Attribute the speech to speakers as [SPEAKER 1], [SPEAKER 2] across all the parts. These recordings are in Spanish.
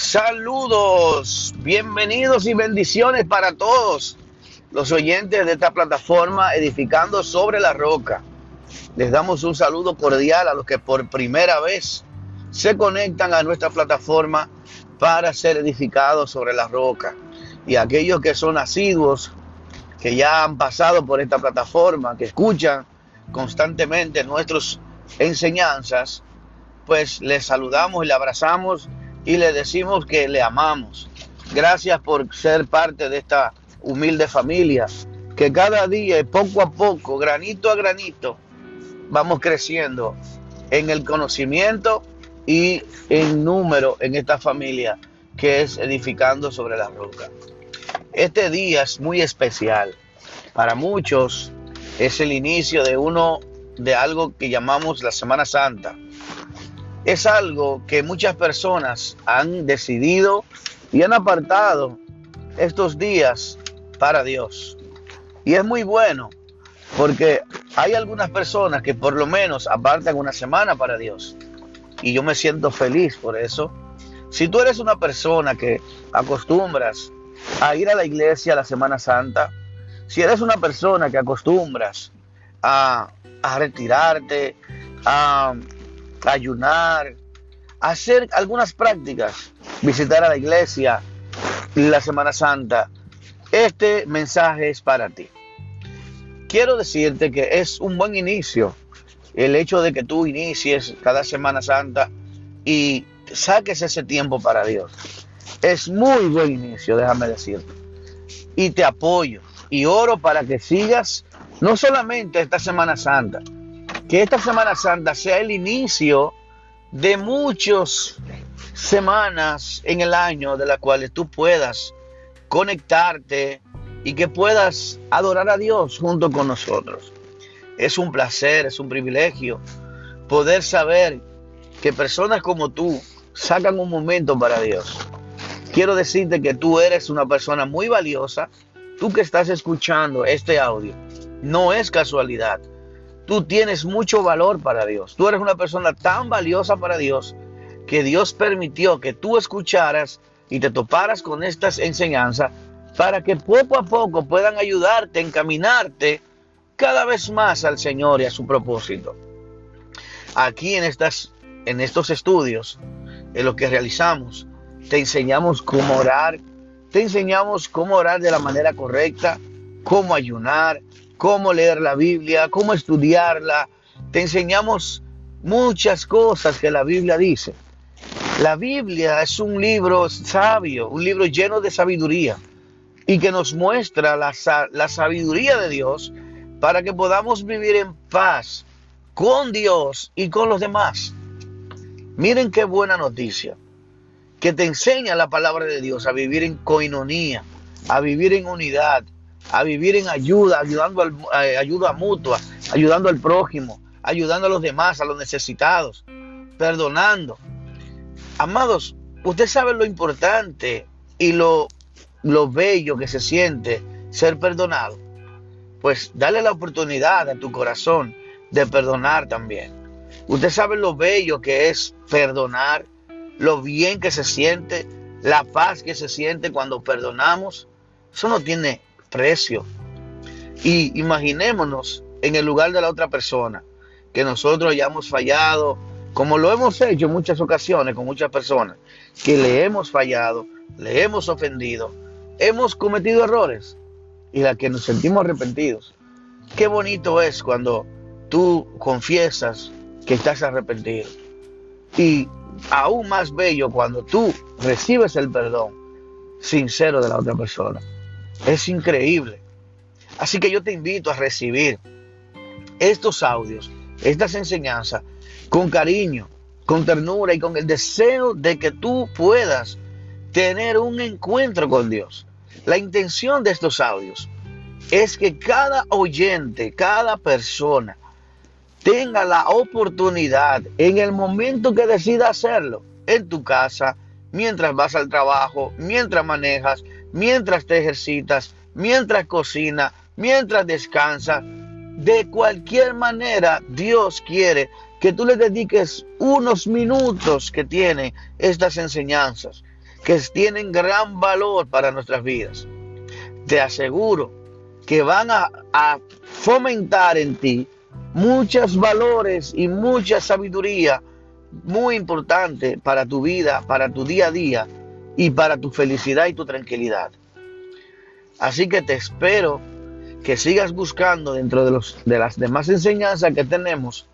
[SPEAKER 1] Saludos, bienvenidos y bendiciones para todos los oyentes de esta plataforma Edificando sobre la Roca. Les damos un saludo cordial a los que por primera vez se conectan a nuestra plataforma para ser edificados sobre la roca. Y aquellos que son asiduos, que ya han pasado por esta plataforma, que escuchan constantemente nuestras enseñanzas, pues les saludamos y le abrazamos y le decimos que le amamos. Gracias por ser parte de esta humilde familia, que cada día, poco a poco, granito a granito, vamos creciendo en el conocimiento y en número en esta familia que es edificando sobre la roca. Este día es muy especial. Para muchos es el inicio de uno de algo que llamamos la Semana Santa es algo que muchas personas han decidido y han apartado estos días para Dios. Y es muy bueno porque hay algunas personas que por lo menos apartan una semana para Dios. Y yo me siento feliz por eso. Si tú eres una persona que acostumbras a ir a la iglesia la Semana Santa, si eres una persona que acostumbras a, a retirarte, a ayunar, hacer algunas prácticas, visitar a la iglesia la Semana Santa, este mensaje es para ti. Quiero decirte que es un buen inicio el hecho de que tú inicies cada Semana Santa y saques ese tiempo para Dios. Es muy buen inicio, déjame decirte. Y te apoyo y oro para que sigas no solamente esta Semana Santa, que esta Semana Santa sea el inicio de muchas semanas en el año de las cuales tú puedas conectarte y que puedas adorar a Dios junto con nosotros. Es un placer, es un privilegio poder saber que personas como tú sacan un momento para Dios. Quiero decirte que tú eres una persona muy valiosa. Tú que estás escuchando este audio, no es casualidad. Tú tienes mucho valor para Dios. Tú eres una persona tan valiosa para Dios que Dios permitió que tú escucharas y te toparas con estas enseñanzas para que poco a poco puedan ayudarte, encaminarte cada vez más al Señor y a su propósito. Aquí en, estas, en estos estudios, en lo que realizamos, te enseñamos cómo orar, te enseñamos cómo orar de la manera correcta, cómo ayunar, cómo leer la Biblia, cómo estudiarla. Te enseñamos muchas cosas que la Biblia dice. La Biblia es un libro sabio, un libro lleno de sabiduría y que nos muestra la, sabiduría de Dios para que podamos vivir en paz con Dios y con los demás. Miren qué buena noticia, que te enseña la palabra de Dios a vivir en coinonía, a vivir en unidad, a vivir en ayuda, ayudando al, eh, ayuda mutua, ayudando al prójimo, ayudando a los demás, a los necesitados, perdonando. Amados, usted sabe lo importante y lo, lo bello que se siente ser perdonado. Pues dale la oportunidad a tu corazón de perdonar también. Usted sabe lo bello que es perdonar, lo bien que se siente, la paz que se siente cuando perdonamos. Eso no tiene precio. Y imaginémonos en el lugar de la otra persona, que nosotros hayamos fallado, como lo hemos hecho en muchas ocasiones con muchas personas, que le hemos fallado, le hemos ofendido, hemos cometido errores y la que nos sentimos arrepentidos. Qué bonito es cuando tú confiesas que estás arrepentido. Y aún más bello cuando tú recibes el perdón sincero de la otra persona. Es increíble. Así que yo te invito a recibir estos audios, estas enseñanzas, con cariño, con ternura y con el deseo de que tú puedas tener un encuentro con Dios. La intención de estos audios es que cada oyente, cada persona, tenga la oportunidad en el momento que decida hacerlo, en tu casa, mientras vas al trabajo, mientras manejas, mientras te ejercitas, mientras cocina, mientras descansas. De cualquier manera, Dios quiere que tú le dediques unos minutos que tiene estas enseñanzas. que tienen gran valor para nuestras vidas. Te aseguro que van a, a fomentar en ti muchos valores y mucha sabiduría muy importante para tu vida, para tu día a día y para tu felicidad y tu tranquilidad. Así que te espero que sigas buscando dentro de, los, de las demás enseñanzas que tenemos,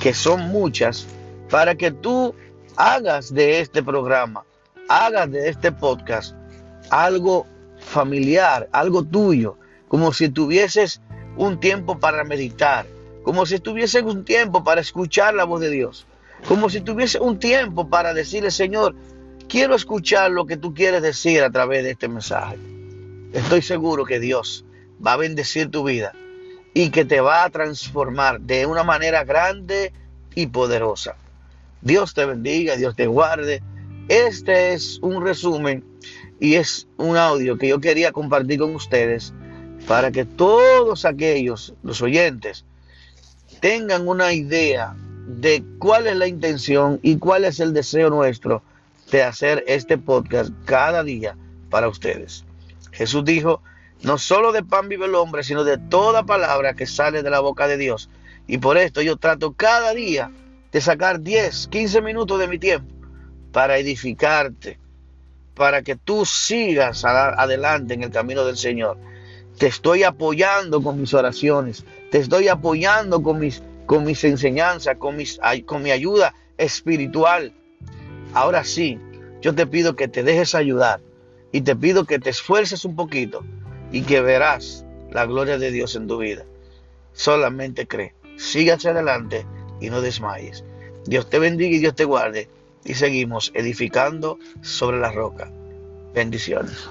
[SPEAKER 1] que son muchas, para que tú hagas de este programa, hagas de este podcast algo familiar, algo tuyo, como si tuvieses un tiempo para meditar, como si tuvieses un tiempo para escuchar la voz de Dios, como si tuviese un tiempo para decirle, Señor, quiero escuchar lo que tú quieres decir a través de este mensaje. Estoy seguro que Dios va a bendecir tu vida y que te va a transformar de una manera grande y poderosa. Dios te bendiga, Dios te guarde. Este es un resumen y es un audio que yo quería compartir con ustedes para que todos aquellos, los oyentes, tengan una idea de cuál es la intención y cuál es el deseo nuestro de hacer este podcast cada día para ustedes. Jesús dijo, no solo de pan vive el hombre, sino de toda palabra que sale de la boca de Dios. Y por esto yo trato cada día de sacar 10, 15 minutos de mi tiempo para edificarte, para que tú sigas adelante en el camino del Señor. Te estoy apoyando con mis oraciones, te estoy apoyando con mis, con mis enseñanzas, con, mis, con mi ayuda espiritual. Ahora sí, yo te pido que te dejes ayudar y te pido que te esfuerces un poquito y que verás la gloria de Dios en tu vida. Solamente cree, sigue hacia adelante y no desmayes. Dios te bendiga y Dios te guarde y seguimos edificando sobre la roca. Bendiciones.